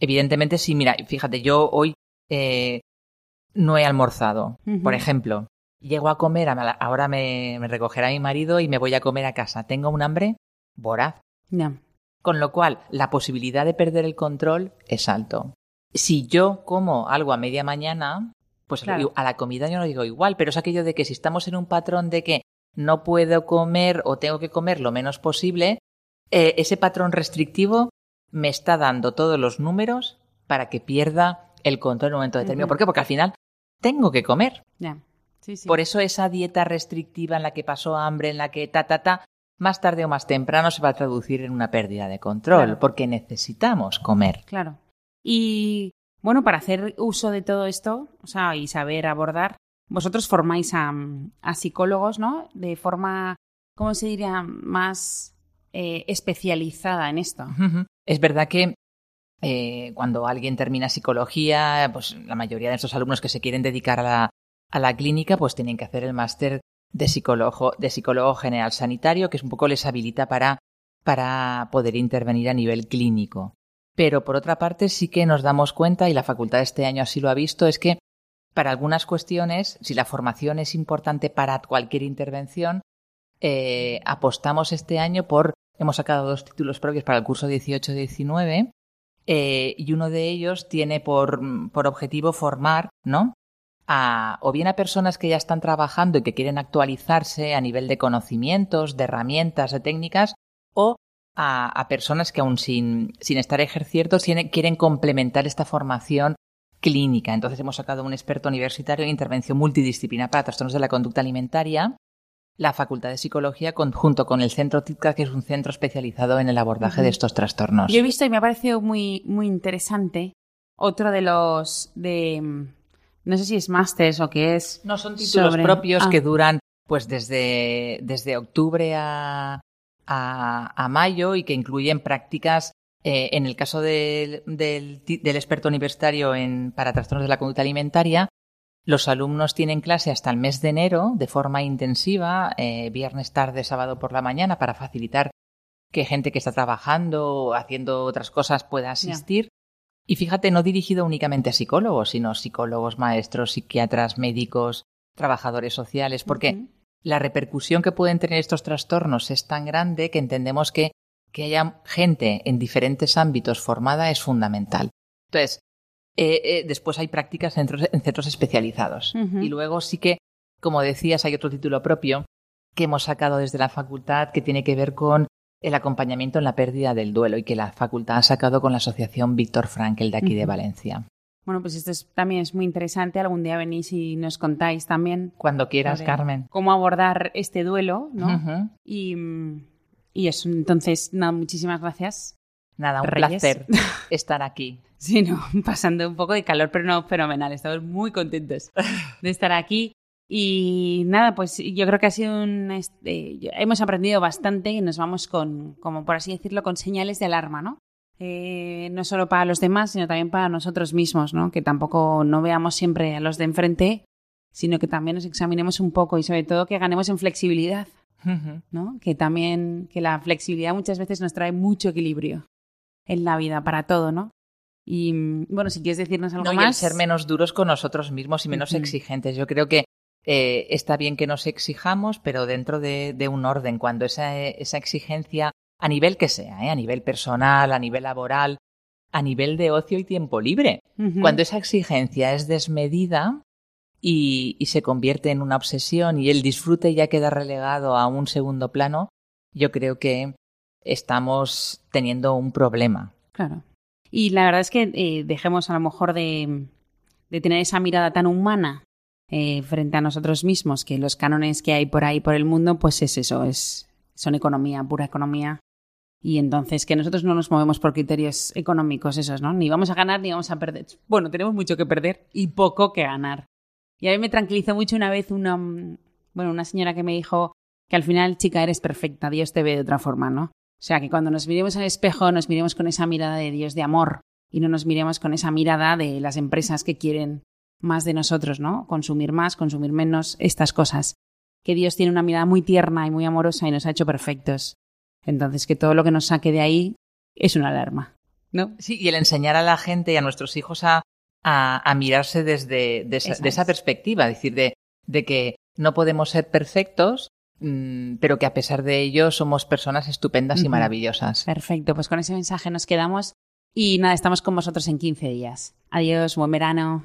evidentemente sí, mira, fíjate, yo hoy eh, no he almorzado, por ejemplo, llego a comer, ahora me, me recogerá mi marido y me voy a comer a casa, tengo un hambre voraz, Ya. Con lo cual la posibilidad de perder el control es alto. Si yo como algo a media mañana, pues Claro. a la comida yo no digo igual, pero es aquello de que si estamos en un patrón de que no puedo comer o tengo que comer lo menos posible, eh, ese patrón restrictivo me está dando todos los números para que pierda el control en un momento determinado. ¿Por qué? Porque al final tengo que comer. Sí, sí. Por eso esa dieta restrictiva en la que pasó hambre, en la que ta, ta, ta, más tarde o más temprano se va a traducir en una pérdida de control, Claro. porque necesitamos comer. Claro. Y bueno, para hacer uso de todo esto, o sea, y saber abordar, vosotros formáis a, a psicólogos, ¿no? De forma, ¿cómo se diría? Más eh, especializada en esto. Es verdad que eh, cuando alguien termina psicología, pues la mayoría de estos alumnos que se quieren dedicar a la, a la clínica, pues tienen que hacer el máster de psicólogo, de psicólogo general sanitario, que es un poco les habilita para, para poder intervenir a nivel clínico. Pero por otra parte sí que nos damos cuenta, y la facultad este año así lo ha visto, es que para algunas cuestiones, si la formación es importante para cualquier intervención, eh, apostamos este año por, hemos sacado dos títulos propios para el curso 18-19, eh, y uno de ellos tiene por, por objetivo formar, ¿no? A, o bien a personas que ya están trabajando y que quieren actualizarse a nivel de conocimientos, de herramientas, de técnicas, o a, a personas que aún sin, sin estar ejerciendo tienen- quieren complementar esta formación clínica. Entonces hemos sacado un experto universitario en intervención multidisciplinar para trastornos de la conducta alimentaria, la Facultad de Psicología con- junto con el Centro TITCA, que es un centro especializado en el abordaje de estos trastornos. Yo he visto y me ha parecido muy, muy interesante otro de los de no sé si es másters o qué es. No son títulos sobre- propios Ah. que duran pues desde, desde octubre a, a, a mayo y que incluyen prácticas, eh, en el caso del, del experto universitario en, para trastornos de la conducta alimentaria, los alumnos tienen clase hasta el mes de enero de forma intensiva, eh, viernes tarde, sábado por la mañana, para facilitar que gente que está trabajando o haciendo otras cosas pueda asistir. Y fíjate, no dirigido únicamente a psicólogos, sino psicólogos, maestros, psiquiatras, médicos, trabajadores sociales, porque la repercusión que pueden tener estos trastornos es tan grande que entendemos que que haya gente en diferentes ámbitos formada es fundamental. Entonces, eh, eh, después hay prácticas en centros, en centros especializados. Y luego sí que, como decías, hay otro título propio que hemos sacado desde la facultad que tiene que ver con el acompañamiento en la pérdida del duelo y que la facultad ha sacado con la asociación Víctor Frankel de aquí de. Valencia. Bueno, pues esto es- también es muy interesante. Algún día venís y nos contáis también Cuando quieras, Carmen. cómo abordar este duelo, ¿no? Y, y eso, entonces, nada, muchísimas gracias. Nada, un Reyes. placer estar aquí. Sí, no, pasando un poco de calor, pero no, fenomenal. Estamos muy contentos de estar aquí. Y nada, pues yo creo que ha sido un... este, hemos aprendido bastante y nos vamos con, como por así decirlo, con señales de alarma, ¿no? Eh, no solo para los demás, sino también para nosotros mismos, ¿no? Que tampoco no veamos siempre a los de enfrente, sino que también nos examinemos un poco y sobre todo que ganemos en flexibilidad. ¿no? Que también, que la flexibilidad muchas veces nos trae mucho equilibrio en la vida para todo, ¿no? Y mm, bueno, si quieres decirnos algo No, y el más. ser menos duros con nosotros mismos y menos exigentes. Yo creo que eh, está bien que nos exijamos, pero dentro de, de un orden, cuando esa, esa exigencia, a nivel que sea, ¿eh? a nivel personal, a nivel laboral, a nivel de ocio y tiempo libre, cuando esa exigencia es desmedida y, y se convierte en una obsesión y el disfrute ya queda relegado a un segundo plano, yo creo que estamos teniendo un problema. Claro. Y la verdad es que eh, dejemos a lo mejor de, de tener esa mirada tan humana eh, frente a nosotros mismos, que los cánones que hay por ahí por el mundo, pues es eso, es, son economía, pura economía. Y entonces que nosotros no nos movemos por criterios económicos esos, ¿no? Ni vamos a ganar ni vamos a perder. Bueno, tenemos mucho que perder y poco que ganar. Y a mí me tranquilizó mucho una vez una, bueno, una señora que me dijo que al final, chica, eres perfecta, Dios te ve de otra forma, ¿no? O sea, que cuando nos miremos al espejo, nos miremos con esa mirada de Dios de amor y no nos miremos con esa mirada de las empresas que quieren más de nosotros, ¿no? Consumir más, consumir menos, estas cosas. Que Dios tiene una mirada muy tierna y muy amorosa y nos ha hecho perfectos. Entonces, que todo lo que nos saque de ahí es una alarma, ¿no? Sí, y el enseñar a la gente y a nuestros hijos a, a, a mirarse desde de esa, de perspectiva, es decir, de, de que no podemos ser perfectos, mm, pero que a pesar de ello somos personas estupendas y maravillosas. Perfecto, pues con ese mensaje nos quedamos y nada, estamos con vosotros en 15 días. Adiós, buen verano.